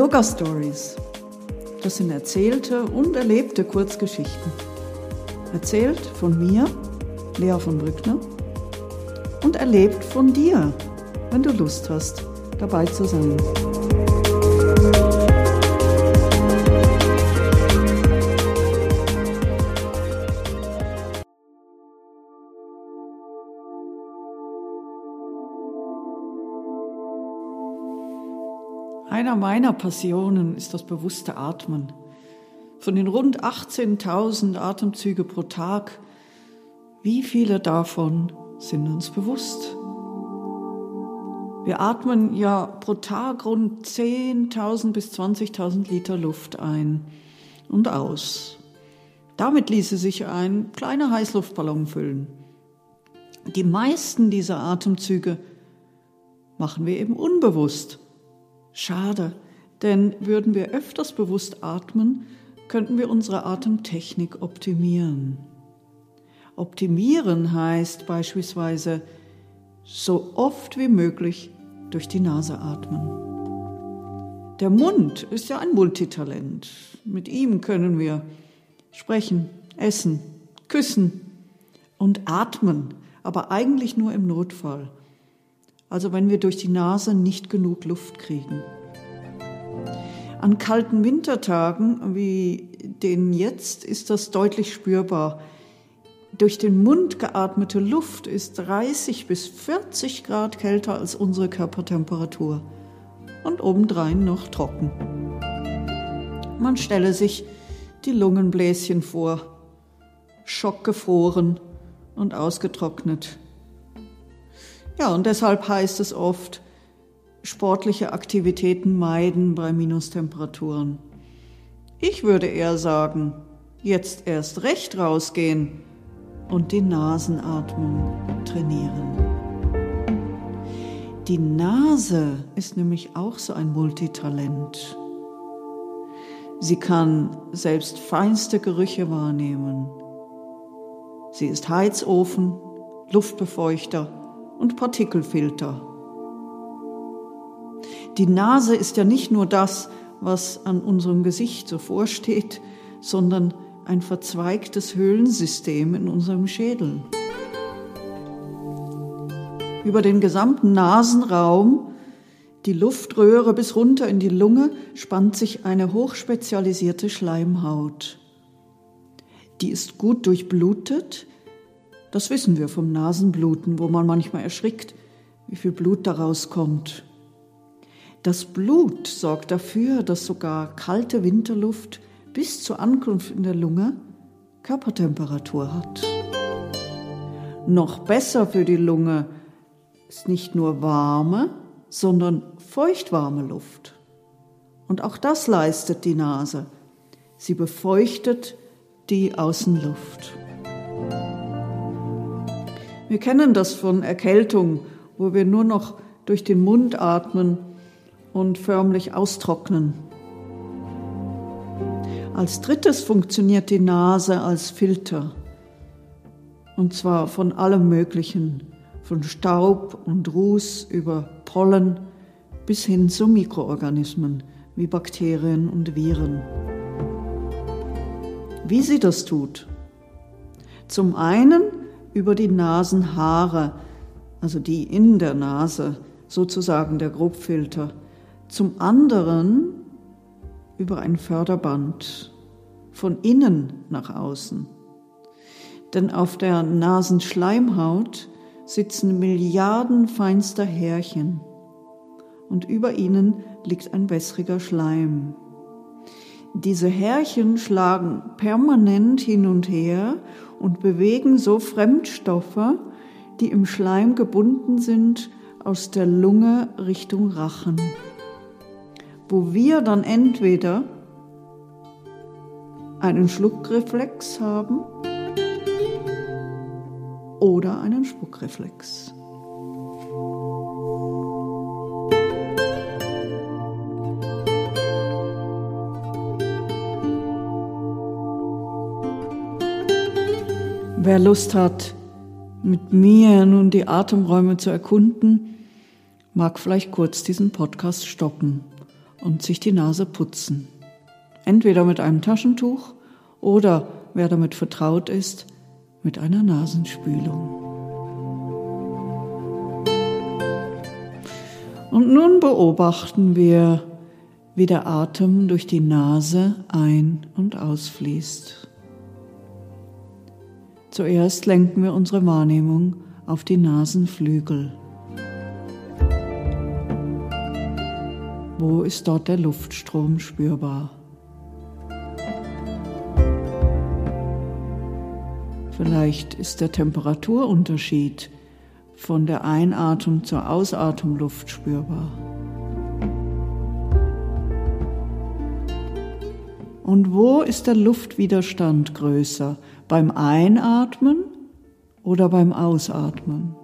Yoga Stories. Das sind erzählte und erlebte Kurzgeschichten. Erzählt von mir, Lea von Brückner, und erlebt von dir, wenn du Lust hast, dabei zu sein. Einer meiner Passionen ist das bewusste Atmen. Von den rund 18.000 Atemzüge pro Tag, wie viele davon sind uns bewusst? Wir atmen ja pro Tag rund 10.000 bis 20.000 Liter Luft ein und aus. Damit ließe sich ein kleiner Heißluftballon füllen. Die meisten dieser Atemzüge machen wir eben unbewusst Schade, denn würden wir öfters bewusst atmen, könnten wir unsere Atemtechnik optimieren. Optimieren heißt beispielsweise so oft wie möglich durch die Nase atmen. Der Mund ist ja ein Multitalent. Mit ihm können wir sprechen, essen, küssen und atmen, aber eigentlich nur im Notfall also wenn wir durch die Nase nicht genug Luft kriegen. An kalten Wintertagen wie den jetzt ist das deutlich spürbar. Durch den Mund geatmete Luft ist 30 bis 40 Grad kälter als unsere Körpertemperatur und obendrein noch trocken. Man stelle sich die Lungenbläschen vor, schockgefroren und ausgetrocknet. Ja, und deshalb heißt es oft, sportliche Aktivitäten meiden bei Minustemperaturen. Ich würde eher sagen, jetzt erst recht rausgehen und die Nasenatmung trainieren. Die Nase ist nämlich auch so ein Multitalent. Sie kann selbst feinste Gerüche wahrnehmen. Sie ist Heizofen, Luftbefeuchter und Partikelfilter. Die Nase ist ja nicht nur das, was an unserem Gesicht so vorsteht, sondern ein verzweigtes Höhlensystem in unserem Schädel. Über den gesamten Nasenraum, die Luftröhre bis runter in die Lunge, spannt sich eine hochspezialisierte Schleimhaut. Die ist gut durchblutet, das wissen wir vom Nasenbluten, wo man manchmal erschrickt, wie viel Blut daraus kommt. Das Blut sorgt dafür, dass sogar kalte Winterluft bis zur Ankunft in der Lunge Körpertemperatur hat. Noch besser für die Lunge ist nicht nur warme, sondern feuchtwarme Luft. Und auch das leistet die Nase. Sie befeuchtet die Außenluft. Wir kennen das von Erkältung, wo wir nur noch durch den Mund atmen und förmlich austrocknen. Als drittes funktioniert die Nase als Filter. Und zwar von allem Möglichen, von Staub und Ruß über Pollen bis hin zu Mikroorganismen wie Bakterien und Viren. Wie sie das tut? Zum einen über die Nasenhaare, also die in der Nase, sozusagen der Grobfilter. Zum anderen über ein Förderband von innen nach außen. Denn auf der Nasenschleimhaut sitzen Milliarden feinster Härchen und über ihnen liegt ein wässriger Schleim. Diese Härchen schlagen permanent hin und her und bewegen so Fremdstoffe, die im Schleim gebunden sind, aus der Lunge Richtung Rachen, wo wir dann entweder einen Schluckreflex haben oder einen Spuckreflex. Wer Lust hat, mit mir nun die Atemräume zu erkunden, mag vielleicht kurz diesen Podcast stoppen und sich die Nase putzen. Entweder mit einem Taschentuch oder, wer damit vertraut ist, mit einer Nasenspülung. Und nun beobachten wir, wie der Atem durch die Nase ein- und ausfließt. Zuerst lenken wir unsere Wahrnehmung auf die Nasenflügel. Wo ist dort der Luftstrom spürbar? Vielleicht ist der Temperaturunterschied von der Einatmung zur Ausatemluft spürbar. Und wo ist der Luftwiderstand größer? Beim Einatmen oder beim Ausatmen?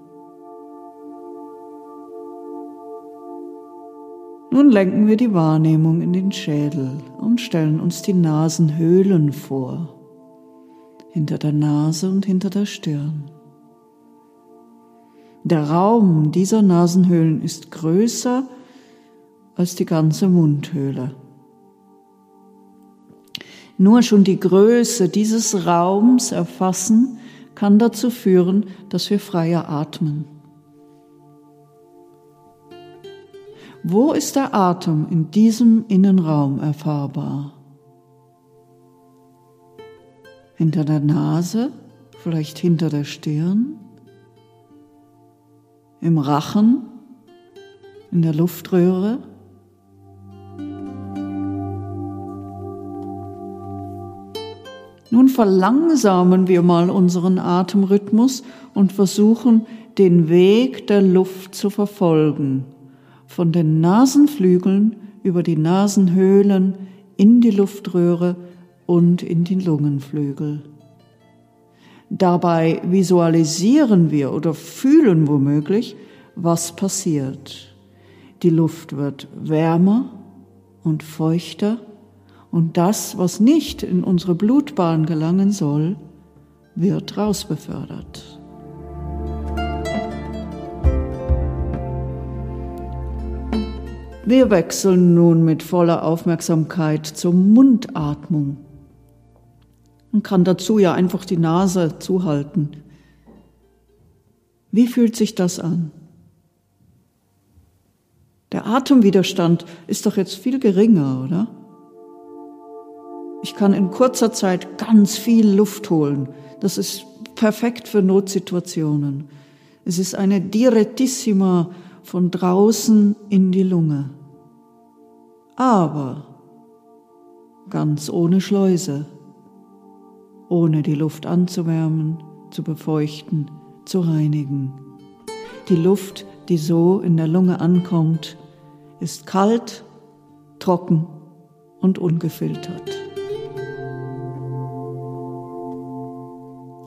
Nun lenken wir die Wahrnehmung in den Schädel und stellen uns die Nasenhöhlen vor, hinter der Nase und hinter der Stirn. Der Raum dieser Nasenhöhlen ist größer als die ganze Mundhöhle. Nur schon die Größe dieses Raums erfassen kann dazu führen, dass wir freier atmen. Wo ist der Atem in diesem Innenraum erfahrbar? Hinter der Nase, vielleicht hinter der Stirn, im Rachen, in der Luftröhre? Nun verlangsamen wir mal unseren Atemrhythmus und versuchen, den Weg der Luft zu verfolgen von den Nasenflügeln über die Nasenhöhlen in die Luftröhre und in die Lungenflügel. Dabei visualisieren wir oder fühlen womöglich, was passiert. Die Luft wird wärmer und feuchter und das, was nicht in unsere Blutbahn gelangen soll, wird rausbefördert. Wir wechseln nun mit voller Aufmerksamkeit zur Mundatmung. Man kann dazu ja einfach die Nase zuhalten. Wie fühlt sich das an? Der Atemwiderstand ist doch jetzt viel geringer, oder? Ich kann in kurzer Zeit ganz viel Luft holen. Das ist perfekt für Notsituationen. Es ist eine Direttissima von draußen in die Lunge. Aber ganz ohne Schleuse, ohne die Luft anzuwärmen, zu befeuchten, zu reinigen. Die Luft, die so in der Lunge ankommt, ist kalt, trocken und ungefiltert.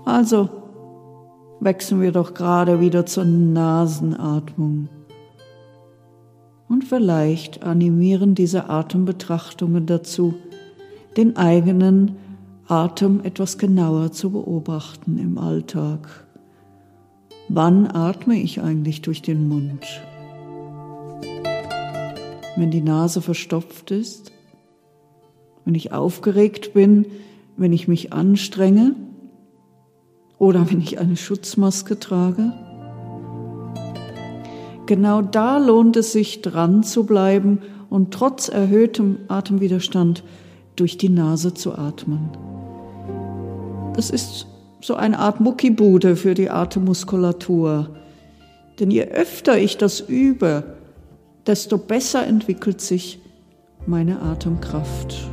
Also wechseln wir doch gerade wieder zur Nasenatmung. Und vielleicht animieren diese Atembetrachtungen dazu, den eigenen Atem etwas genauer zu beobachten im Alltag. Wann atme ich eigentlich durch den Mund? Wenn die Nase verstopft ist? Wenn ich aufgeregt bin? Wenn ich mich anstrenge? Oder wenn ich eine Schutzmaske trage? Genau da lohnt es sich dran zu bleiben und trotz erhöhtem Atemwiderstand durch die Nase zu atmen. Das ist so eine Art Muckibude für die Atemmuskulatur. Denn je öfter ich das übe, desto besser entwickelt sich meine Atemkraft.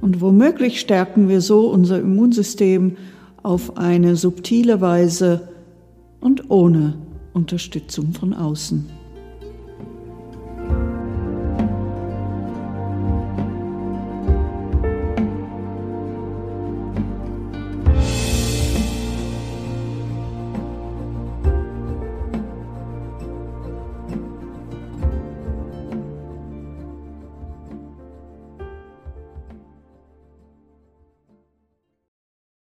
Und womöglich stärken wir so unser Immunsystem auf eine subtile Weise und ohne Unterstützung von außen.